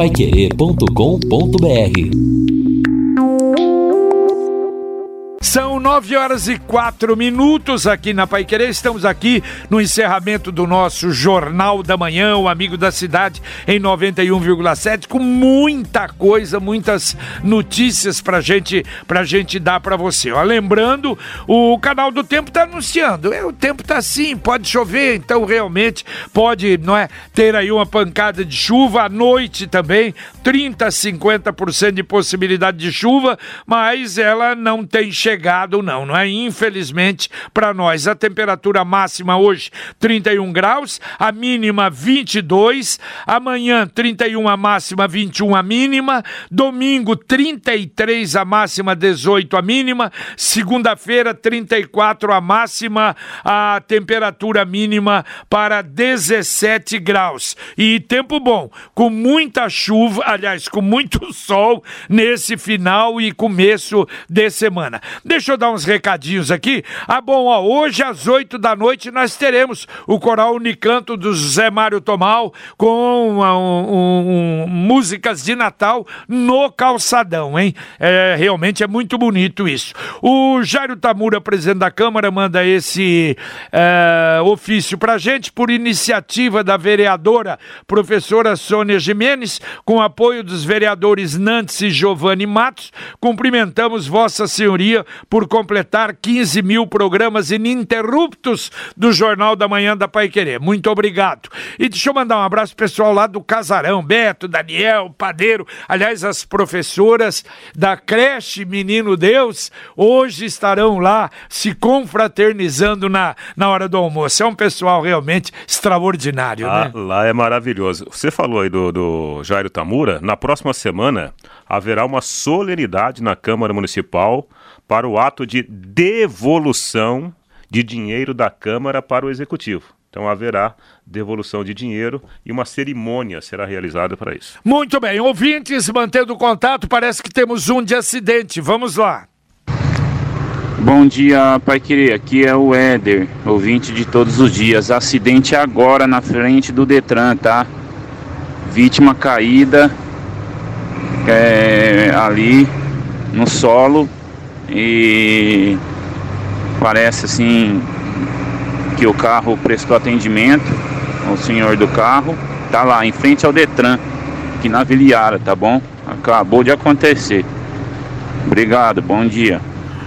paiquerê.com.br São nove horas e quatro minutos aqui na Pai Querer. Estamos aqui no encerramento do nosso Jornal da Manhã, o Amigo da Cidade, em 91,7, com muita coisa, muitas notícias pra gente, pra gente dar para você. Ó, lembrando, o canal do Tempo tá anunciando. É, o tempo tá assim, pode chover, então realmente pode, não é, ter aí uma pancada de chuva à noite também, 30, 50% de possibilidade de chuva, mas ela não tem chegado chegado, não, não é? Infelizmente, para nós, a temperatura máxima hoje 31 graus, a mínima 22, amanhã 31 a máxima, 21 a mínima, domingo 33 a máxima, 18 a mínima, segunda-feira 34 a máxima, a temperatura mínima para 17 graus. E tempo bom, com muita chuva, aliás, com muito sol nesse final e começo de semana. Deixa eu dar uns recadinhos aqui. Ah, bom, ó, hoje às 8 da noite nós teremos o coral Unicanto do Zé Mário Tomal com um, um, um, músicas de Natal no calçadão, hein? É, realmente é muito bonito isso. O Jairo Tamura, presidente da Câmara, manda esse é, ofício pra gente por iniciativa da vereadora professora Sônia Jimenez, com apoio dos vereadores Nantes e Giovanni Matos. Cumprimentamos Vossa Senhoria por completar 15 mil programas ininterruptos do Jornal da Manhã da Pai Querer. Muito obrigado. E deixa eu mandar um abraço pessoal lá do Casarão, Beto, Daniel, Padeiro, aliás, as professoras da creche Menino Deus, hoje estarão lá se confraternizando na, na hora do almoço. É um pessoal realmente extraordinário, ah, né? Lá é maravilhoso. Você falou aí do, do Jairo Tamura, na próxima semana haverá uma solenidade na Câmara Municipal para o ato de devolução de dinheiro da Câmara para o Executivo. Então haverá devolução de dinheiro e uma cerimônia será realizada para isso. Muito bem, ouvintes, mantendo contato, parece que temos um de acidente. Vamos lá. Bom dia, Pai Querer. Aqui é o Éder, ouvinte de todos os dias. Acidente agora na frente do Detran, tá? Vítima caída é, ali no solo e parece assim que o carro prestou atendimento, o senhor do carro tá lá em frente ao Detran, aqui na Viliara, tá bom? Acabou de acontecer. Obrigado, bom dia.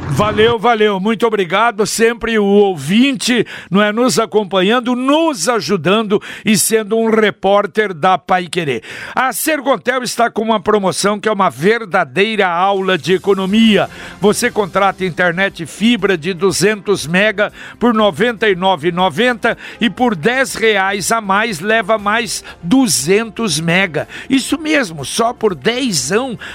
Valeu, valeu, muito obrigado. Sempre o ouvinte, não é, nos acompanhando, nos ajudando e sendo um repórter da Pai Querer. A Sergontel está com uma promoção que é uma verdadeira aula de economia. Você contrata internet fibra de 200 mega por R$ 99,90 e por 10 reais a mais leva mais 200 mega. Isso mesmo, só por 10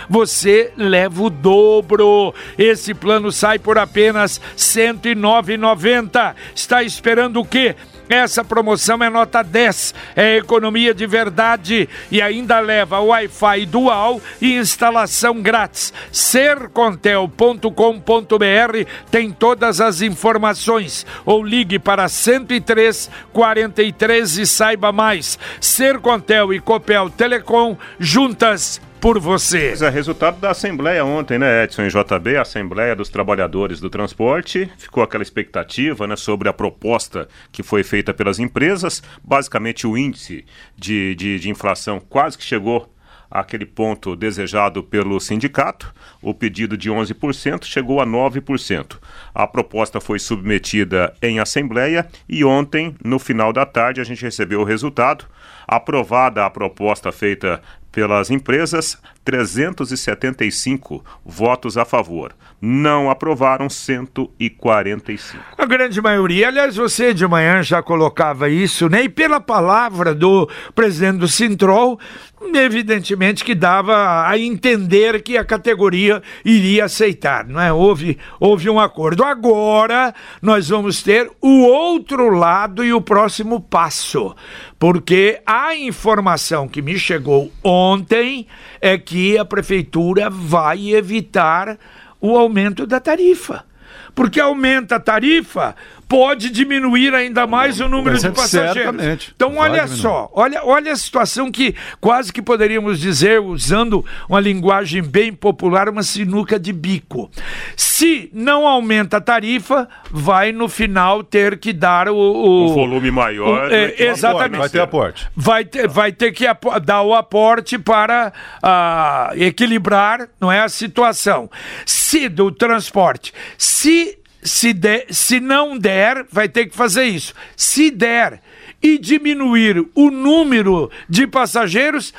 você leva o dobro. Esse plano sai por apenas R$ 109,90. Está esperando o quê? Essa promoção é nota 10, é economia de verdade e ainda leva Wi-Fi dual e instalação grátis. Sercontel.com.br tem todas as informações ou ligue para 103 43 e saiba mais. Sercontel e Copel Telecom juntas por você. Pois é, resultado da Assembleia ontem, né, Edson, em JB, a Assembleia dos Trabalhadores do Transporte. Ficou aquela expectativa, né, sobre a proposta que foi feita pelas empresas. Basicamente, o índice de, de, de inflação quase que chegou àquele ponto desejado pelo sindicato. O pedido de 11% chegou a 9%. A proposta foi submetida em Assembleia e ontem, no final da tarde, a gente recebeu o resultado. Aprovada a proposta feita pelas empresas, 375 votos a favor. Não aprovaram 145. A grande maioria, aliás, você de manhã já colocava isso, né? E pela palavra do presidente do Sintrol, evidentemente que dava a entender que a categoria iria aceitar, não é? Houve, houve um acordo. Agora nós vamos ter o outro lado e o próximo passo, porque a informação que me chegou ontem é que a prefeitura vai evitar o aumento da tarifa. Porque aumenta a tarifa, pode diminuir ainda mais o número de passageiros. Certamente. Então, olha Vai só, olha, olha a situação que quase que poderíamos dizer, usando uma linguagem bem popular, uma sinuca de bico. Se não aumenta a tarifa, vai no final ter que dar o. o Um volume maior. o- é, que o exatamente. Vai ter aporte. vai ter, vai ter que dar o aporte para ah, equilibrar não é, a situação. Se do transporte, se, se, der, se não der, vai ter que fazer isso. Se der e diminuir o número de passageiros,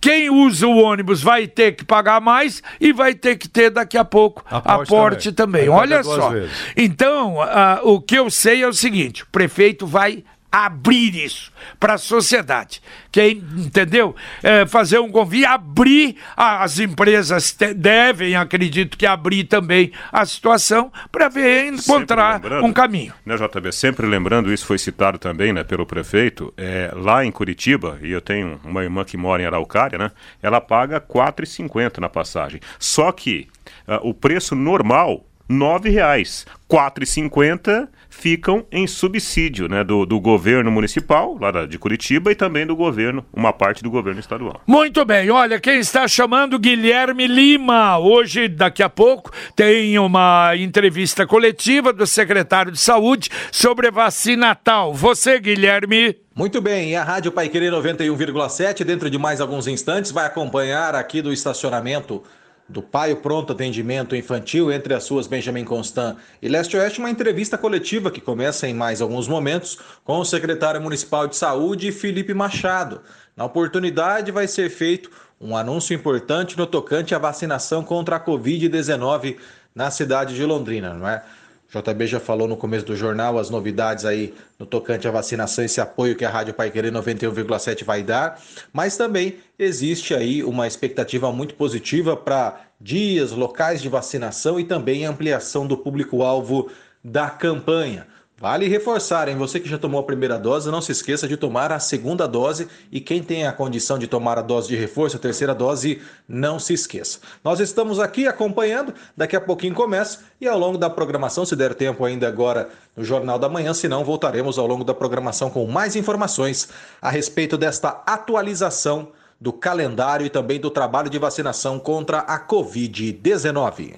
quem usa o ônibus vai ter que pagar mais e vai ter que ter daqui a pouco Aporte aporte também. também. Olha só. vezes. Então, ah, o que eu sei é o seguinte: o prefeito vai abrir isso para a sociedade. Quem entendeu? É, fazer um convite, abrir as empresas te- devem, acredito que abrir também a situação para ver encontrar um caminho. Né, JB? Sempre lembrando, isso foi citado também né, pelo prefeito, é, lá em Curitiba, e eu tenho uma irmã que mora em Araucária, né? Ela paga R$ 4,50 na passagem. Só que ah, o preço normal, R$ 9,00. R$ 4,50 ficam em subsídio né, do, do governo municipal, lá de Curitiba, e também do governo, uma parte do governo estadual. Muito bem, olha, quem está chamando Guilherme Lima. Hoje, daqui a pouco, tem uma entrevista coletiva do secretário de Saúde sobre a vacina tal. Você, Guilherme. Muito bem, e a Rádio Paiquerê 91,7, dentro de mais alguns instantes, vai acompanhar aqui do estacionamento do Paio Pronto Atendimento Infantil entre as suas Benjamin Constant e Leste Oeste, uma entrevista coletiva que começa em mais alguns momentos com o secretário municipal de saúde, Felipe Machado. Na oportunidade, vai ser feito um anúncio importante no tocante à vacinação contra a Covid-19 na cidade de Londrina, não é? JB já falou no começo do jornal as novidades aí no tocante à vacinação, esse apoio que a Rádio Pai Querer 91,7 vai dar, mas também existe aí uma expectativa muito positiva para dias, locais de vacinação e também ampliação do público-alvo da campanha. Vale reforçar, hein? Você que já tomou a primeira dose, não se esqueça de tomar a segunda dose e quem tem a condição de tomar a dose de reforço, a terceira dose, não se esqueça. Nós estamos aqui acompanhando, daqui a pouquinho começa e ao longo da programação, se der tempo ainda agora no Jornal da Manhã, se não, voltaremos ao longo da programação com mais informações a respeito desta atualização do calendário e também do trabalho de vacinação contra a Covid-19.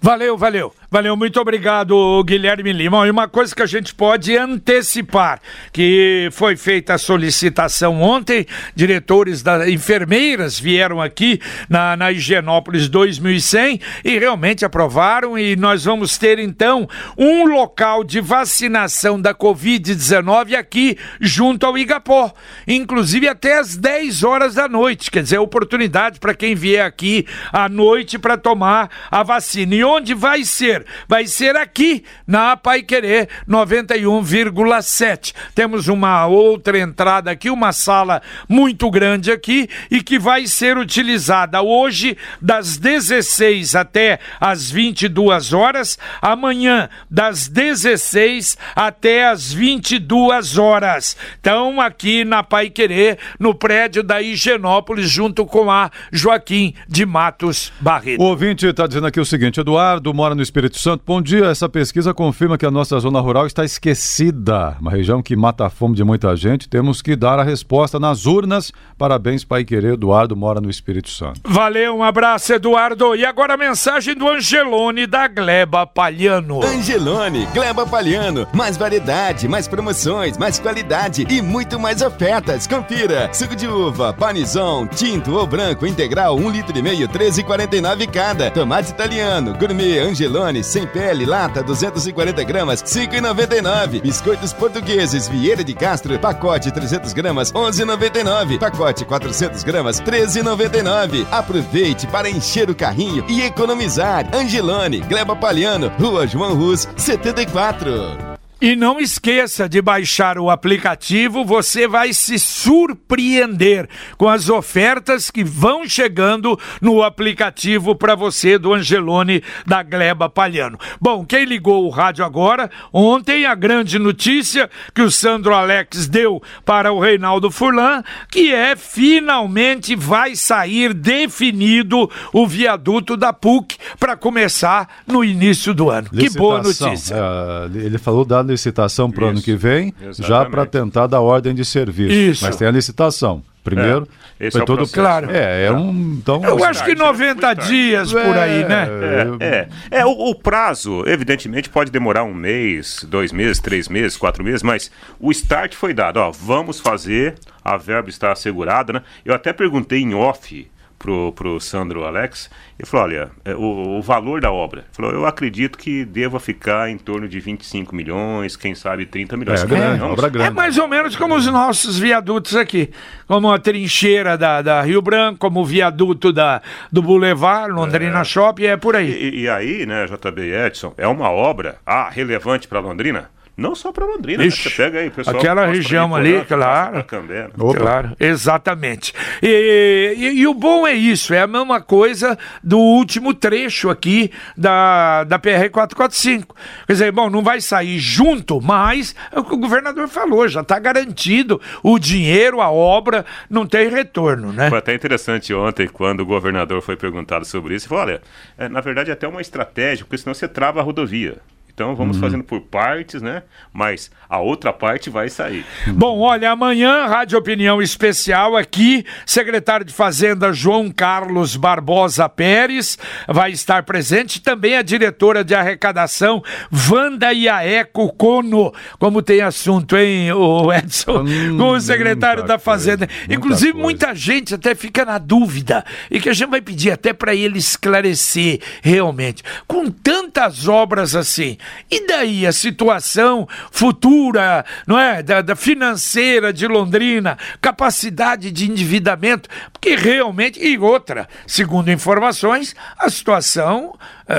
Valeu, valeu, valeu, muito obrigado, Guilherme Lima. E uma coisa que a gente pode antecipar, que foi feita a solicitação ontem, diretores da enfermeiras vieram aqui na, na Higienópolis 2100 e realmente aprovaram e nós vamos ter então um local de vacinação da Covid-19 aqui junto ao Igapó, inclusive até às 10 horas da noite, quer dizer, oportunidade para quem vier aqui à noite para tomar a vacina. E onde vai ser? Vai ser aqui na Pai Querer 91,7. Temos uma outra entrada aqui, uma sala muito grande aqui e que vai ser utilizada hoje das 16 até as 22 horas, amanhã das 16 até as 22 horas. Então aqui na Pai Querer, no prédio da Higienópolis, junto com a Joaquim de Matos Barreto. O ouvinte está dizendo aqui o seguinte: Eduardo mora no Espírito Santo. Bom dia. Essa pesquisa confirma que a nossa zona rural está esquecida. Uma região que mata a fome de muita gente. Temos que dar a resposta nas urnas. Parabéns, Pai Querer. Eduardo mora no Espírito Santo. Valeu, um abraço, Eduardo. E agora a mensagem do Angelone da Gleba Palhano. Angelone, Gleba Palhano. Mais variedade, mais promoções, mais qualidade e muito mais ofertas. Confira. Suco de uva, panizão, tinto ou branco integral, 1 litro e meio, 13,49 cada. Tomate italiano, gourmet, Angelone, sem pele, lata, 240 gramas, 5,99. Biscoitos portugueses, Vieira de Castro, pacote 300 gramas, 11,99. Pacote 400 gramas, 13,99. Aproveite para encher o carrinho e economizar. Angelone, Gleba Palhano, Rua João Rus, 74. E não esqueça de baixar o aplicativo, você vai se surpreender com as ofertas que vão chegando no aplicativo para você do Angelone da Gleba Palhano. Bom, quem ligou o rádio agora, ontem a grande notícia que o Sandro Alex deu para o Reinaldo Furlan, que é finalmente vai sair definido o viaduto da PUC para começar no início do ano. Licitação, que boa notícia. É, ele falou da licitação para o ano que vem, exatamente. já para tentar dar ordem de serviço. Isso. Mas tem a licitação. Primeiro, é, esse é todo processo, claro. É, é um. Então, eu acho que 90 dias por aí, né? É, é, é o, o, prazo, evidentemente, pode demorar um mês, dois meses, três meses, quatro meses, mas o start foi dado. Ó, vamos fazer, a verba está assegurada, né? Eu até perguntei em off pro, pro Sandro Alex, ele falou, olha, é, o, o valor da obra, falou, eu acredito que deva ficar em torno de 25 milhões, quem sabe 30 milhões. É, grande, obra grande. é mais ou menos como os nossos viadutos aqui, como a trincheira da, da Rio Branco, como o viaduto da, do Boulevard, Londrina é. Shopping, é por aí. E, e aí, né, JB Edson, é uma obra, ah, relevante para Londrina? Não só para Londrina, né? você pega aí, pessoal. Aquela região ali, claro. Claro, exatamente. E, e, e, o bom é isso, é a mesma coisa do último trecho aqui da, da PR-445. Quer dizer, bom, não vai sair junto, mas é o que o governador falou, já está garantido o dinheiro, a obra, não tem retorno, né? Foi até interessante ontem, quando o governador foi perguntado sobre isso, ele falou, olha, é, na verdade é até uma estratégia, porque senão você trava a rodovia. Então vamos uhum. fazendo por partes, né? Mas a outra parte vai sair. Bom, olha, amanhã, Rádio Opinião Especial aqui, secretário de Fazenda João Carlos Barbosa Pérez vai estar presente, também a diretora de arrecadação Wanda Iaeco Cono, como tem assunto, hein, o Edson, hum, com o secretário da Fazenda. Coisa, Inclusive, muita, muita gente até fica na dúvida, e que a gente vai pedir até para ele esclarecer realmente. Com tantas obras assim, e daí a situação futura, não é, da, da financeira de Londrina, capacidade de endividamento, porque realmente e outra, segundo informações, a situação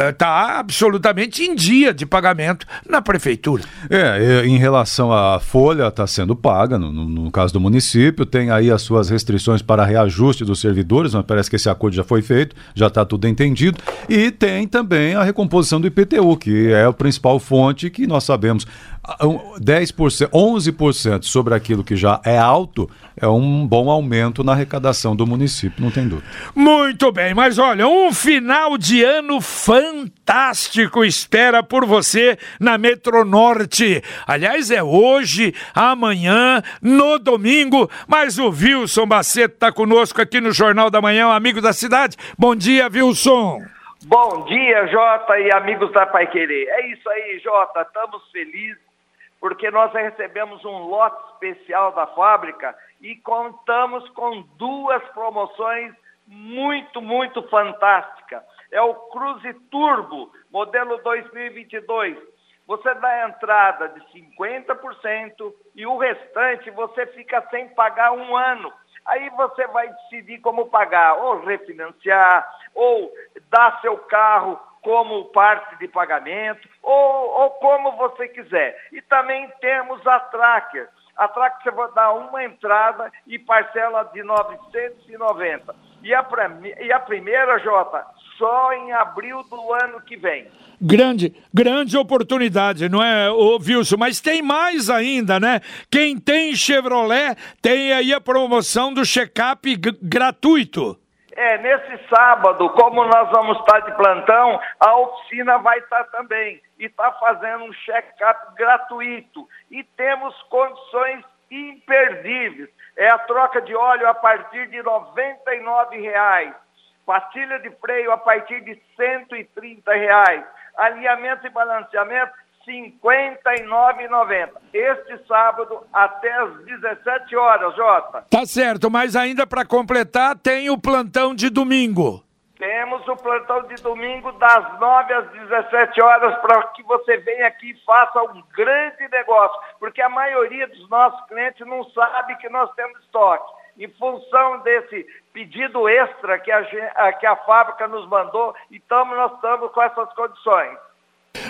está uh, absolutamente em dia de pagamento na prefeitura. É, em relação à folha, está sendo paga, no, no, caso do município, tem aí as suas restrições para reajuste dos servidores, mas parece que esse acordo já foi feito, já está tudo entendido, e tem também a recomposição do IPTU, que é a principal fonte que nós sabemos 10%, 11% sobre aquilo que já é alto é um bom aumento na arrecadação do município, não tem dúvida. Muito bem, mas olha, um final de ano fantástico espera por você na Metronorte. Aliás, é hoje, amanhã, no domingo, mas o Wilson Baceto está conosco aqui no Jornal da Manhã, um amigo da cidade. Bom dia, Wilson. Bom dia, Jota e amigos da Pai Querer. É isso aí, Jota, estamos felizes porque nós recebemos um lote especial da fábrica e contamos com duas promoções muito, muito fantásticas. É o Cruze Turbo, modelo 2022. Você dá entrada de 50% e o restante você fica sem pagar um ano. Aí você vai decidir como pagar, ou refinanciar, ou dar seu carro como parte de pagamento, ou, ou como você quiser. E também temos a Tracker. A Tracker você vai dar uma entrada e parcela de 990. E a, e a primeira, Jota, só em abril do ano que vem. Grande, grande oportunidade, não é, Wilson? Mas tem mais ainda, né? Quem tem Chevrolet tem aí a promoção do check-up gratuito. É, nesse sábado, como nós vamos estar de plantão, a oficina vai estar também. E está fazendo um check-up gratuito. E temos condições imperdíveis. É a troca de óleo a partir de R$ 99,00. Pastilha de freio a partir de 130 reais. Alinhamento e balanceamento 59,90. Este sábado até às 17 horas, Jota. Tá certo, mas ainda para completar tem o plantão de domingo. Temos o plantão de domingo das 9 às 17 horas para que você venha aqui e faça um grande negócio, porque a maioria dos nossos clientes não sabe que nós temos estoque. Em função desse pedido extra que a, que a fábrica nos mandou, então nós estamos com essas condições.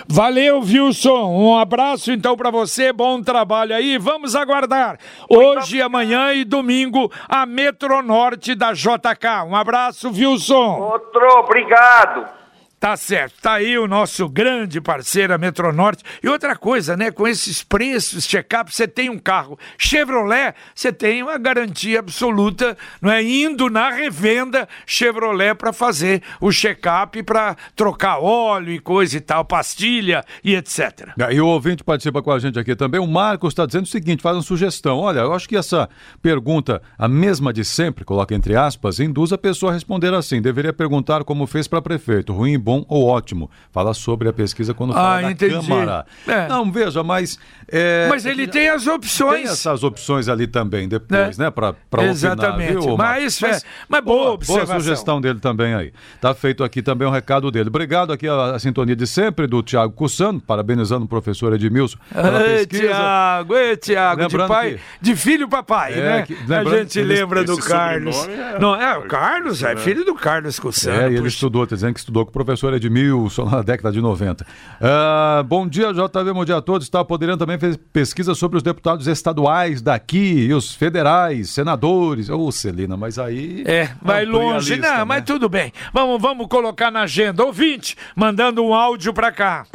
Valeu, Wilson. Um abraço então para você, bom trabalho aí. Vamos aguardar hoje, amanhã e domingo a Metronorte da JK. Um abraço, Wilson. Outro, obrigado. Tá certo, tá aí o nosso grande parceiro, a Metronorte. E outra coisa, né? Com esses preços, check-up, você tem um carro Chevrolet, você tem uma garantia absoluta, não é? Indo na revenda Chevrolet para fazer o check-up, para trocar óleo e coisa e tal, pastilha e etc. E o ouvinte participa com a gente aqui também. O Marcos está dizendo o seguinte: faz uma sugestão. Olha, eu acho que essa pergunta, a mesma de sempre, coloca entre aspas, induz a pessoa a responder assim. Deveria perguntar como fez para prefeito, ruim e bom bom ou ótimo. Fala sobre a pesquisa quando fala Ah, da entendi. Câmara. É. Não, veja, mas... é, Mas ele tem as opções. Tem essas opções ali também depois, Né? né? Para opinar, Exatamente. viu, Mas, é, mas boa Boa observação. sugestão dele também aí. Tá feito aqui também o recado dele. Obrigado aqui a, a sintonia de sempre do Tiago Cussano, parabenizando o professor Edmilson pela Ei, pesquisa. Tiago, ei, Tiago, de pai, que- de filho para pai, É, né? que- a gente lembra do Carlos. é- Não, é, o Carlos, é filho do Carlos Cussano. É, e ele estudou, tá dizendo que estudou com o professor Edmilson na década de 90. Ah, bom dia, JV, bom dia a todos. Está podendo também fez pesquisa sobre os deputados estaduais daqui e os federais, senadores. Ô, Celina, mas aí. É, vai longe. lista, Não, né? mas tudo bem. Vamos, vamos colocar na agenda. Ouvinte, mandando um áudio para cá.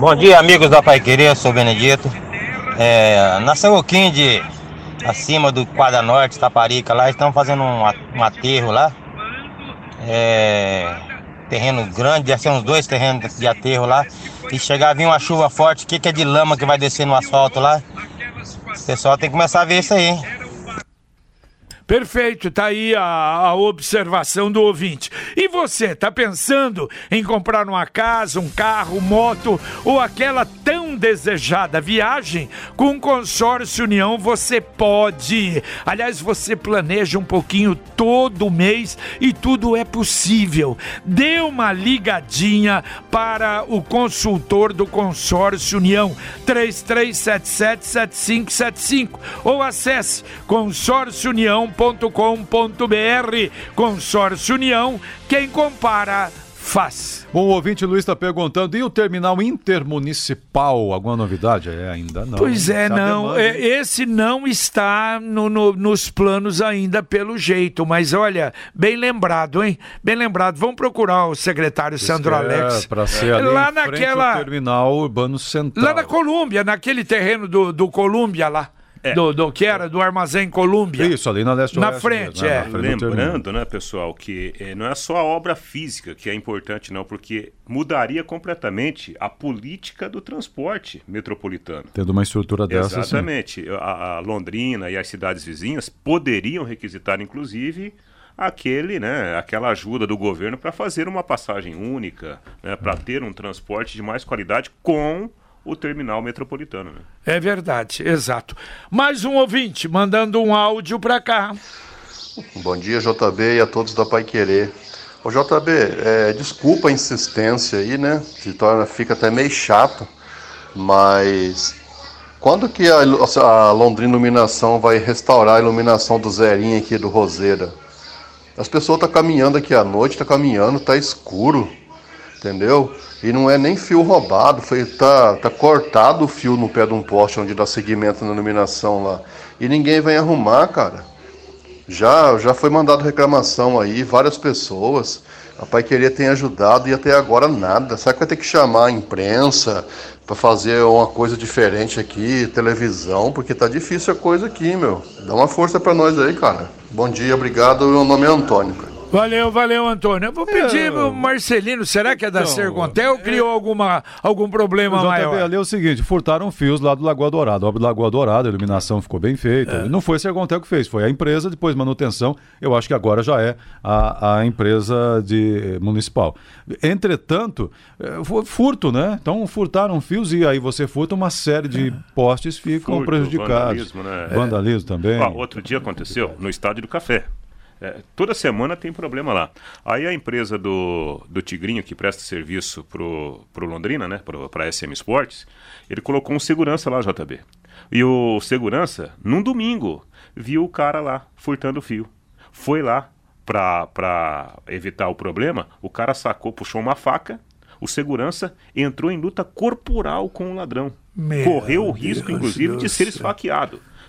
Bom dia, amigos da Pai Querer, sou Benedito. É, na São Joaquim de acima do Quadra Norte, Taparica, lá estão fazendo um, um aterro lá. É, terreno grande, deve ser uns dois terrenos de aterro lá. E chegar vir uma chuva forte, o que, que é de lama que vai descer no asfalto lá? O pessoal tem que começar a ver isso aí. Perfeito, tá aí a, a observação do ouvinte. E você, tá pensando em comprar uma casa, um carro, moto ou aquela tão desejada viagem? Com o Consórcio União você pode. Aliás, você planeja um pouquinho todo mês e tudo é possível. Dê uma ligadinha para o consultor do Consórcio União 33777575 ou acesse consórciounião.com.br. Consórcio União, quem compara faz. Bom, o ouvinte Luiz está perguntando: e o terminal intermunicipal? Alguma novidade? É, ainda não. Pois é, não. demanda, é? Esse não está no- no- nos planos ainda, pelo jeito. Mas olha, bem lembrado, hein? Bem lembrado. Vamos procurar o secretário Sandro É, Alex. para ser ali lá naquela. terminal urbano central. Lá na Colômbia, naquele terreno do, do Colômbia lá. Do, do que era? Do Armazém Colômbia. Isso, ali na leste Na oeste frente, mesmo, né? é. Na frente. Lembrando, né, pessoal, que eh, não é só a obra física que é importante, não, porque mudaria completamente a política do transporte metropolitano. Tendo uma estrutura dessa, sim. Exatamente. A, a Londrina e as cidades vizinhas poderiam requisitar, inclusive, aquele, né, aquela ajuda do governo para fazer uma passagem única, né, para ter um transporte de mais qualidade com o terminal metropolitano. Né? É verdade, exato. Mais um ouvinte mandando um áudio para cá. Bom dia, JB, e a todos da Pai Querer. Ô, JB, é, desculpa a insistência aí, né? Se torna, fica até meio chato, mas quando que a, a Londrina Iluminação vai restaurar a iluminação do Zerinho aqui do Roseira? As pessoas estão caminhando aqui à noite, tá caminhando, tá escuro, entendeu? E não é nem fio roubado, foi, tá, tá cortado o fio no pé de um poste onde dá seguimento na iluminação lá. E ninguém vem arrumar, cara. Já, já foi mandado reclamação aí, várias pessoas. A Pai Querer tem ajudado e até agora nada. Será que vai ter que chamar a imprensa para fazer uma coisa diferente aqui, televisão? Porque tá difícil a coisa aqui, meu. Dá uma força para nós aí, cara. Bom dia, obrigado. Meu nome é Antônio, cara. Valeu, valeu, Antônio. Eu vou pedir É. pro Marcelino, será que é da Então, Sercontel ou criou alguma, algum problema JB maior? ali é o seguinte, furtaram fios lá do Lagoa Dourada. A obra do Lagoa Dourada, a iluminação ficou bem feita. É. Não foi a Sercontel que fez, foi a empresa, depois manutenção. Eu acho que agora já é a, a empresa de, municipal. Entretanto, eh, foi furto, né? Então furtaram fios e aí você furta uma série de postes ficam Furto, prejudicados. vandalismo, né? Vandalismo também. Ó, outro dia aconteceu no Estádio do Café. É, toda semana tem problema lá. Aí a empresa do, do Tigrinho, que presta serviço pro, pro Londrina, né? Pro, pra SM Sports, ele colocou um segurança lá, JB. E o segurança, num domingo, viu o cara lá furtando fio. Foi lá pra, pra evitar o problema, o cara sacou, puxou uma faca, o segurança entrou em luta corporal com o ladrão. Meu Correu o risco, Deus inclusive, do de ser céu.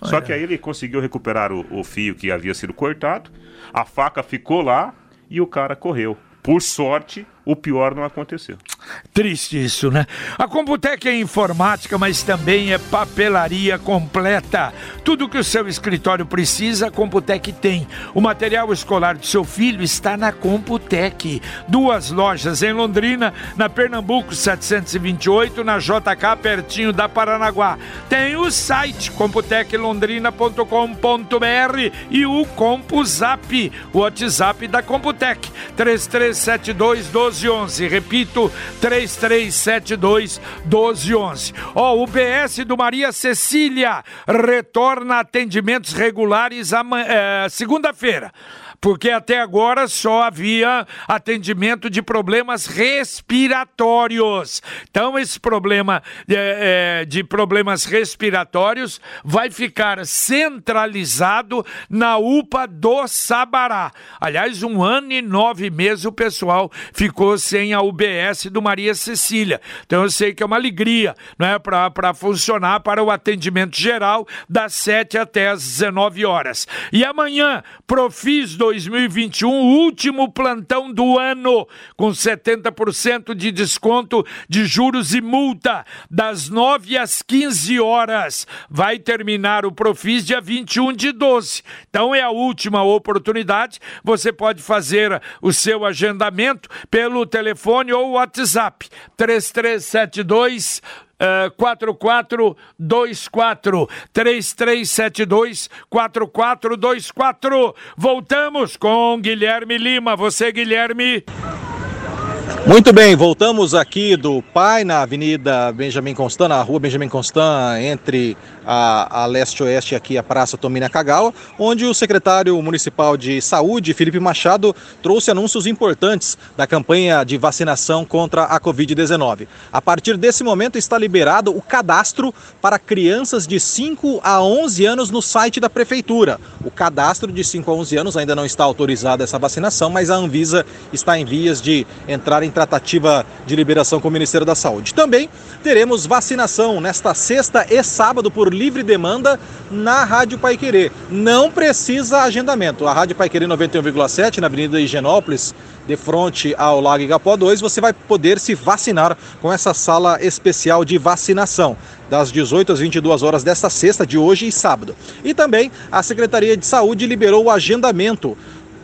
Só que aí ele conseguiu recuperar o, o fio que havia sido cortado, a faca ficou lá e o cara correu. Por sorte, o pior não aconteceu. Triste isso, né? A Computec é informática, mas também é papelaria completa. Tudo que o seu escritório precisa, a Computec tem. O material escolar do seu filho está na Computec. Duas lojas em Londrina, na Pernambuco 728, na JK, pertinho da Paranaguá. Tem o site computeclondrina.com.br e o CompuZap, o WhatsApp da Computec, 3372 1211. Repito, 3372 1211. Ó, o BS do Maria Cecília retorna atendimentos regulares eh, segunda-feira. Porque até agora só havia atendimento de problemas respiratórios. Então, esse problema eh, eh, de problemas respiratórios vai ficar centralizado na UPA do Sabará. Aliás, um ano e nove meses o pessoal ficou sem a UBS do Maria Cecília. Então, eu sei que é uma alegria não é, para funcionar para o atendimento geral das 7 até as 19 horas. E amanhã, Profis 2021, último plantão do ano, com 70% de desconto de juros e multa, das 9 às 15 horas. Vai terminar o Profis dia 21 de 12. Então é a última oportunidade. Você pode fazer o seu agendamento pelo telefone ou WhatsApp 3372 Uh, 4424 3372 4424. Voltamos com Guilherme Lima. Você, Guilherme. Muito bem, voltamos aqui do Pai na Avenida Benjamin Constant, na Rua Benjamin Constant, entre a, a leste-oeste aqui a Praça Tomina Kagawa, onde o secretário municipal de Saúde, Felipe Machado, trouxe anúncios importantes da campanha de vacinação contra a Covid-19. A partir desse momento está liberado o cadastro para crianças de 5 a 11 anos no site da prefeitura. O cadastro de 5 a 11 anos ainda não está autorizada essa vacinação, mas a Anvisa está em vias de entrar em tratativa de liberação com o Ministério da Saúde. Também teremos vacinação nesta sexta e sábado por livre demanda na Rádio Paiquerê. Não precisa agendamento. A Rádio Paiquerê 91,7 na Avenida Higienópolis, de frente ao Lago Igapó 2, você vai poder se vacinar com essa sala especial de vacinação das 18 às 22 horas desta sexta, de hoje e sábado. E também a Secretaria de Saúde liberou o agendamento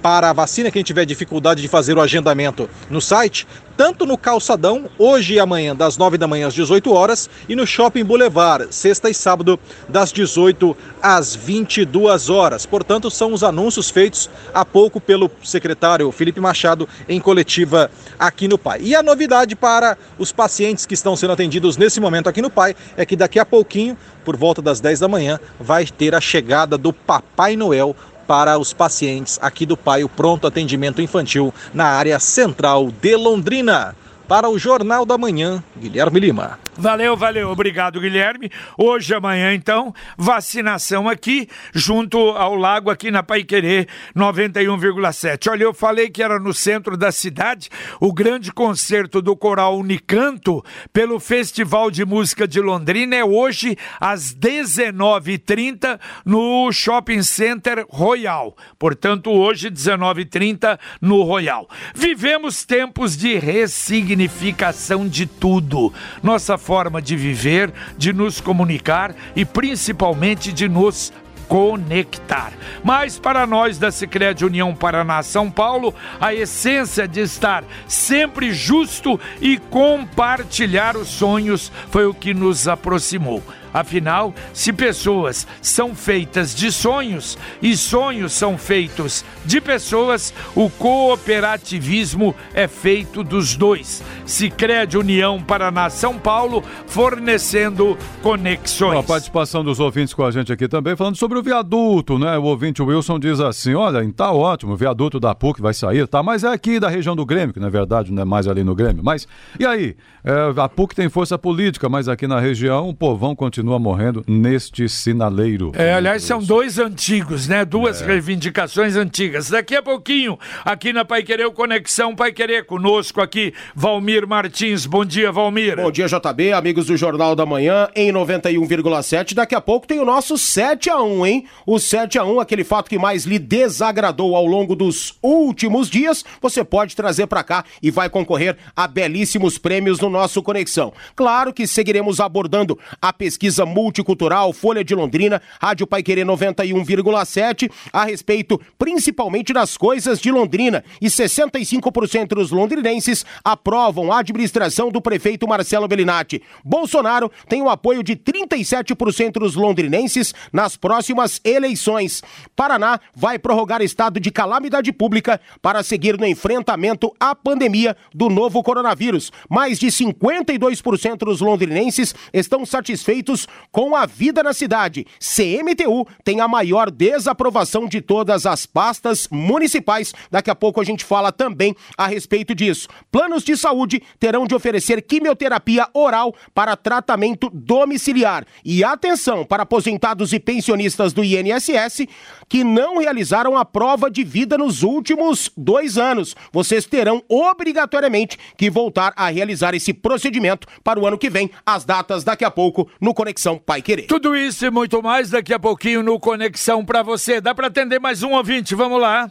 para a vacina, quem tiver dificuldade de fazer o agendamento no site, tanto no Calçadão, hoje e amanhã, das 9 da manhã às 18 horas, e no Shopping Boulevard, sexta e sábado, das 18 às 22 horas. Portanto, são os anúncios feitos há pouco pelo secretário Felipe Machado em coletiva aqui no PAI. E a novidade para os pacientes que estão sendo atendidos nesse momento aqui no PAI é que daqui a pouquinho, por volta das 10 da manhã, vai ter a chegada do Papai Noel para os pacientes aqui do PAI, o pronto atendimento infantil na área central de Londrina. Para o Jornal da Manhã, Guilherme Lima. Valeu, valeu. Obrigado, Guilherme. Hoje, amanhã, então, vacinação aqui, junto ao lago, aqui na Paiquerê 91,7. Olha, eu falei que era no centro da cidade, o grande concerto do Coral Unicanto, pelo Festival de Música de Londrina, é hoje, às 19h30, no Shopping Center Royal. Portanto, hoje, 19h30, no Royal. Vivemos tempos de ressignificação de tudo. Nossa forma de viver, de nos comunicar e principalmente de nos conectar. Mas para nós da Sicredi União Paraná São Paulo, a essência de estar sempre justo e compartilhar os sonhos foi o que nos aproximou. Afinal, se pessoas são feitas de sonhos e sonhos são feitos de pessoas, o cooperativismo é feito dos dois. Sicredi União Paraná São Paulo fornecendo conexões. A participação dos ouvintes com a gente aqui também, falando sobre o viaduto, né? O ouvinte Wilson diz assim: olha, tá ótimo, o viaduto da PUC vai sair, tá? Mas é aqui da região do Grêmio, que na verdade não é mais ali no Grêmio. Mas, e aí? É, a PUC tem força política, mas aqui na região o povão continua continua morrendo neste sinaleiro. É, aliás, são dois antigos, né? Duas é. reivindicações antigas. Daqui a pouquinho, aqui na Pai Querer, o Conexão Pai Querer, conosco aqui, Valmir Martins. Bom dia, Valmir. Bom dia, JB, amigos do Jornal da Manhã, em 91,7. Daqui a pouco tem o nosso 7 a 1 hein? O 7 a 1 aquele fato que mais lhe desagradou ao longo dos últimos dias, você pode trazer para cá e vai concorrer a belíssimos prêmios no nosso Conexão. Claro que seguiremos abordando a pesquisa multicultural Folha de Londrina, Rádio Pai Querer 91,7, a respeito principalmente das coisas de Londrina. E 65% dos londrinenses aprovam a administração do prefeito Marcelo Bellinati. Bolsonaro tem o apoio de 37% dos londrinenses nas próximas eleições. Paraná vai prorrogar estado de calamidade pública para seguir no enfrentamento à pandemia do novo coronavírus. Mais de 52% dos londrinenses estão satisfeitos com a vida na cidade. CMTU tem a maior desaprovação de todas as pastas municipais. Daqui a pouco a gente fala também a respeito disso. Planos de saúde terão de oferecer quimioterapia oral para tratamento domiciliar. E atenção para aposentados e pensionistas do INSS que não realizaram a prova de vida nos últimos dois anos. Vocês terão obrigatoriamente que voltar a realizar esse procedimento para o ano que vem. As datas daqui a pouco no Conexão Pai Querer. Tudo isso e muito mais daqui a pouquinho no Conexão para você. Dá para atender mais um ouvinte? Vamos lá.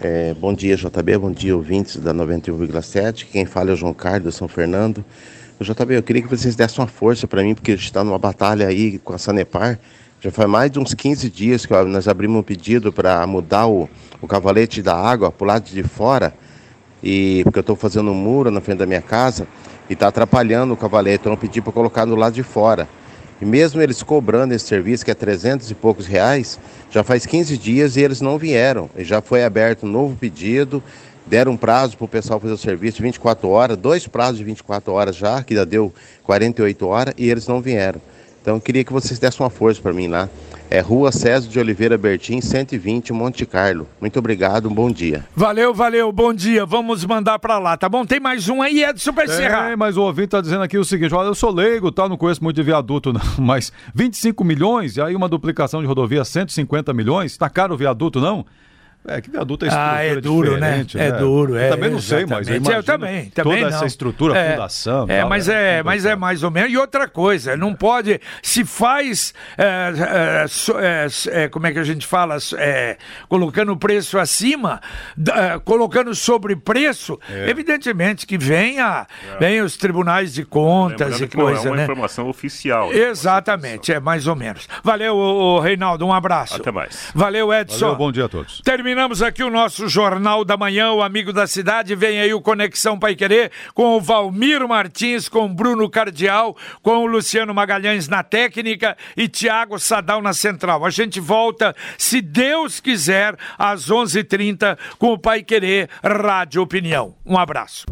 É, bom dia, JB. Bom dia, ouvintes da 91,7. Quem fala é o João Carlos, São Fernando. JB, eu queria que vocês dessem uma força para mim, porque a gente está numa batalha aí com a Sanepar. Já faz mais de uns 15 dias que nós abrimos um pedido para mudar o, o cavalete da água para o lado de fora, e porque eu estou fazendo um muro na frente da minha casa e está atrapalhando o cavalete, então eu pedi para colocar no lado de fora. E mesmo eles cobrando esse serviço, que é 300 e poucos reais, já faz 15 dias e eles não vieram. E já foi aberto um novo pedido, deram um prazo para o pessoal fazer o serviço de 24 horas, dois prazos de 24 horas já, que já deu 48 horas, e eles não vieram. Então eu queria que vocês dessem uma força para mim lá. É Rua César de Oliveira Bertim, 120, Monte Carlo. Muito obrigado, um bom dia. Valeu, valeu, bom dia. Vamos mandar para lá, tá bom? Tem mais um aí, Edson, pra encerrar. É, mas o ouvinte tá dizendo aqui o seguinte, olha, eu sou leigo, tá? Não conheço muito de viaduto, não, mas 25 milhões, e aí uma duplicação de rodovia 150 milhões, tá caro o viaduto, não? É, que viaduto é estrutura Ah, é duro, né? né? É duro, é. Eu também não sei, mas eu, eu também, também toda não. essa estrutura, é, fundação. É, tal, mas é, mas é mais ou menos. E outra coisa, não pode, se faz, é, é, so, é, é como é que a gente fala, é, colocando o preço acima, da, colocando sobre preço, evidentemente que venha, vem os tribunais de contas Lembrando e não coisa, é uma né? informação oficial. Exatamente, é mais ou menos. Valeu, Reinaldo, um abraço. Até mais. Valeu, Edson. Valeu, bom dia a todos. Terminamos aqui o nosso Jornal da Manhã, o Amigo da Cidade. Vem aí o Conexão Pai Querer com o Valmir Martins, com o Bruno Cardial, com o Luciano Magalhães na técnica e Tiago Sadal na central. A gente volta, se Deus quiser, às 11:30 h 30 com o Pai Querer Rádio Opinião. Um abraço.